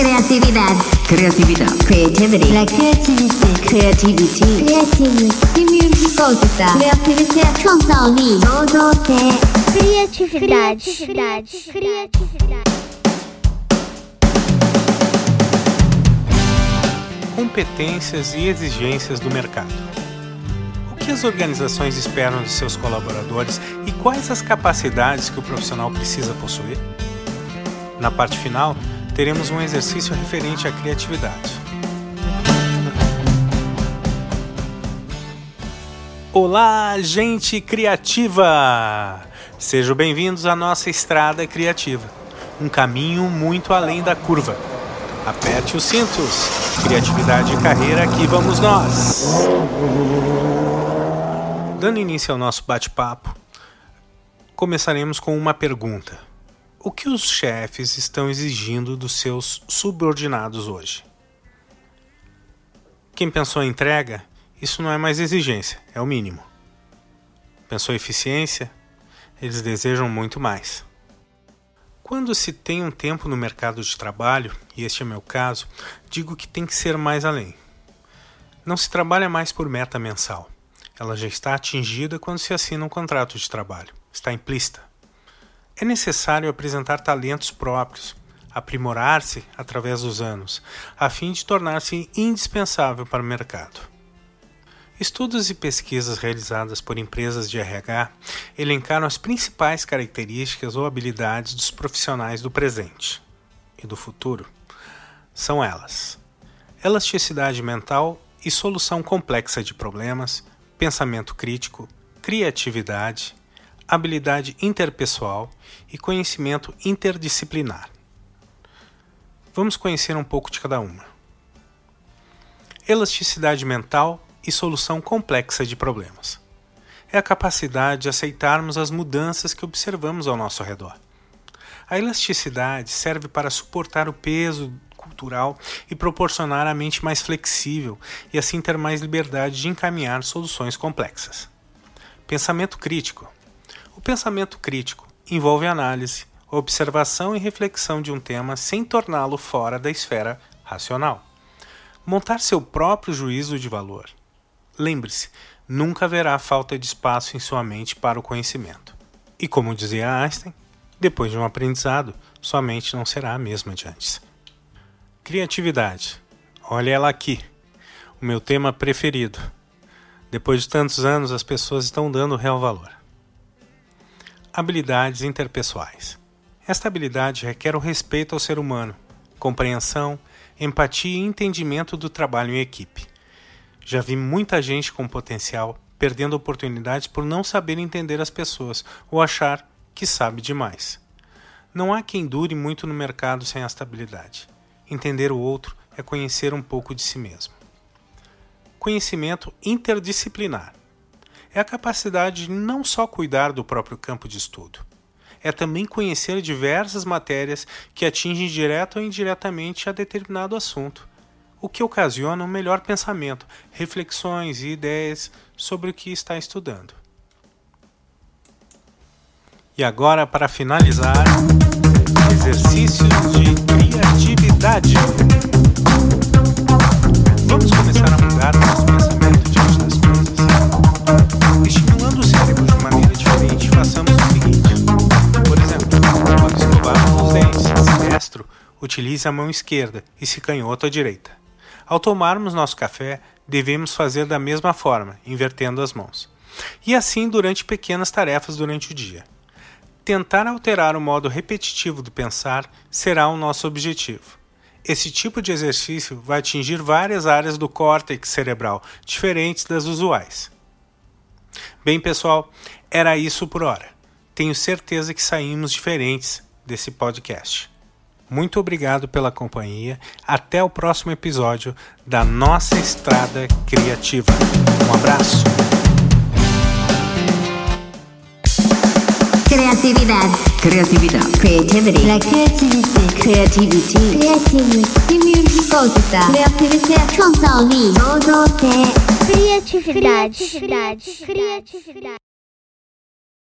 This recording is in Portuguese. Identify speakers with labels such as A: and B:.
A: Criatividade.
B: Criatividade.
A: Creativity. La créativité.
B: Creativity.
A: Creativity. Criatividade.
C: Criatividade. Criatividade. Criatividade.
D: Competências e exigências do mercado. O que as organizações esperam de seus colaboradores e quais as capacidades que o profissional precisa possuir? Na parte final, teremos um exercício referente à criatividade. Olá, gente criativa! Sejam bem-vindos à nossa estrada criativa, um caminho muito além da curva. Aperte os cintos, criatividade e carreira, aqui vamos nós! Dando início ao nosso bate-papo, começaremos com uma pergunta: O que os chefes estão exigindo dos seus subordinados hoje? Quem pensou em entrega, isso não é mais exigência, é o mínimo. Pensou em eficiência, eles desejam muito mais. Quando se tem um tempo no mercado de trabalho, e este é meu caso, digo que tem que ser mais além. Não se trabalha mais por meta mensal. Ela já está atingida quando se assina um contrato de trabalho. Está implícita. É necessário apresentar talentos próprios, aprimorar-se através dos anos, a fim de tornar-se indispensável para o mercado. Estudos e pesquisas realizadas por empresas de RH elencaram as principais características ou habilidades dos profissionais do presente e do futuro. São elas: elasticidade mental e solução complexa de problemas, pensamento crítico, criatividade, habilidade interpessoal e conhecimento interdisciplinar. Vamos conhecer um pouco de cada uma. Elasticidade mental e solução complexa de problemas. É a capacidade de aceitarmos as mudanças que observamos ao nosso redor. A elasticidade serve para suportar o peso cultural e proporcionar a mente mais flexível e assim ter mais liberdade de encaminhar soluções complexas. Pensamento crítico. O pensamento crítico envolve análise, observação e reflexão de um tema sem torná-lo fora da esfera racional. Montar seu próprio juízo de valor. Lembre-se, nunca haverá falta de espaço em sua mente para o conhecimento. E como dizia Einstein, depois de um aprendizado, sua mente não será a mesma de antes. Criatividade. Olha ela aqui, o meu tema preferido. Depois de tantos anos, as pessoas estão dando real valor. Habilidades interpessoais. Esta habilidade requer o respeito ao ser humano, compreensão, empatia e entendimento do trabalho em equipe. Já vi muita gente com potencial perdendo oportunidades por não saber entender as pessoas ou achar que sabe demais. Não há quem dure muito no mercado sem esta habilidade. Entender o outro é conhecer um pouco de si mesmo. Conhecimento interdisciplinar é a capacidade de não só cuidar do próprio campo de estudo, é também conhecer diversas matérias que atingem direto ou indiretamente a determinado assunto, o que ocasiona um melhor pensamento, reflexões e ideias sobre o que está estudando. E agora, para finalizar, exercícios de criatividade. Utilize a mão esquerda e se canhoto a direita. Ao tomarmos nosso café, devemos fazer da mesma forma, invertendo as mãos. E assim durante pequenas tarefas durante o dia. Tentar alterar o modo repetitivo do pensar será o nosso objetivo. Esse tipo de exercício vai atingir várias áreas do córtex cerebral, diferentes das usuais. Bem, pessoal, era isso por hora. Tenho certeza que saímos diferentes desse podcast. Muito obrigado pela companhia. Até o próximo episódio da nossa Estrada Criativa. Um abraço.
B: Criatividade.
A: Criatividade. Criatividade. Criatividade. Criatividade. Criatividade. Criatividade.
C: Criatividade. Criatividade. Criatividade.